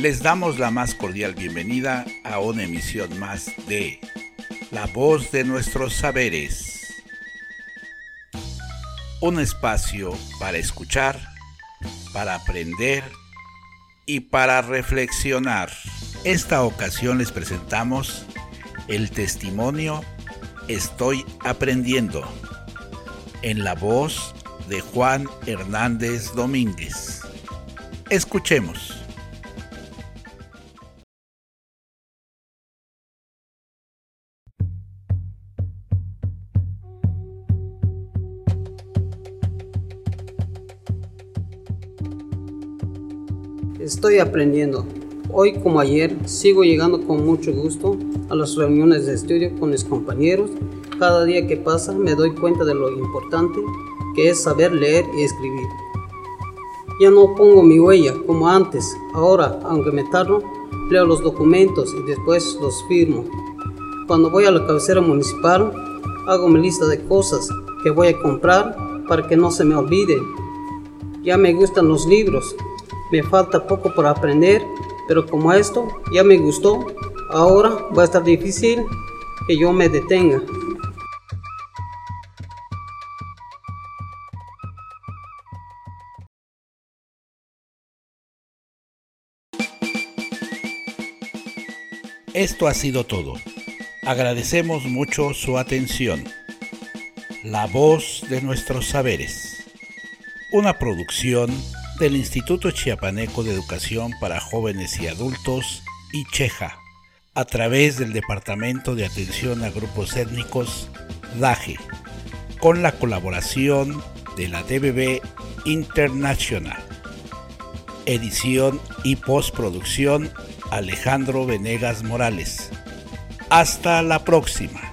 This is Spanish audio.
Les damos la más cordial bienvenida a una emisión más de La voz de nuestros saberes. Un espacio para escuchar, para aprender y para reflexionar. Esta ocasión les presentamos el testimonio Estoy aprendiendo en la voz de Juan Hernández Domínguez. Escuchemos. Estoy aprendiendo. Hoy como ayer sigo llegando con mucho gusto a las reuniones de estudio con mis compañeros. Cada día que pasa me doy cuenta de lo importante que es saber leer y escribir. Ya no pongo mi huella como antes. Ahora, aunque me tardo, leo los documentos y después los firmo. Cuando voy a la cabecera municipal, hago mi lista de cosas que voy a comprar para que no se me olviden. Ya me gustan los libros me falta poco por aprender, pero como esto ya me gustó, ahora va a estar difícil que yo me detenga. Esto ha sido todo. Agradecemos mucho su atención. La voz de nuestros saberes. Una producción del Instituto Chiapaneco de Educación para Jóvenes y Adultos, ICHEJA, a través del Departamento de Atención a Grupos Étnicos, DAGE, con la colaboración de la DBB International. Edición y postproducción Alejandro Venegas Morales. Hasta la próxima.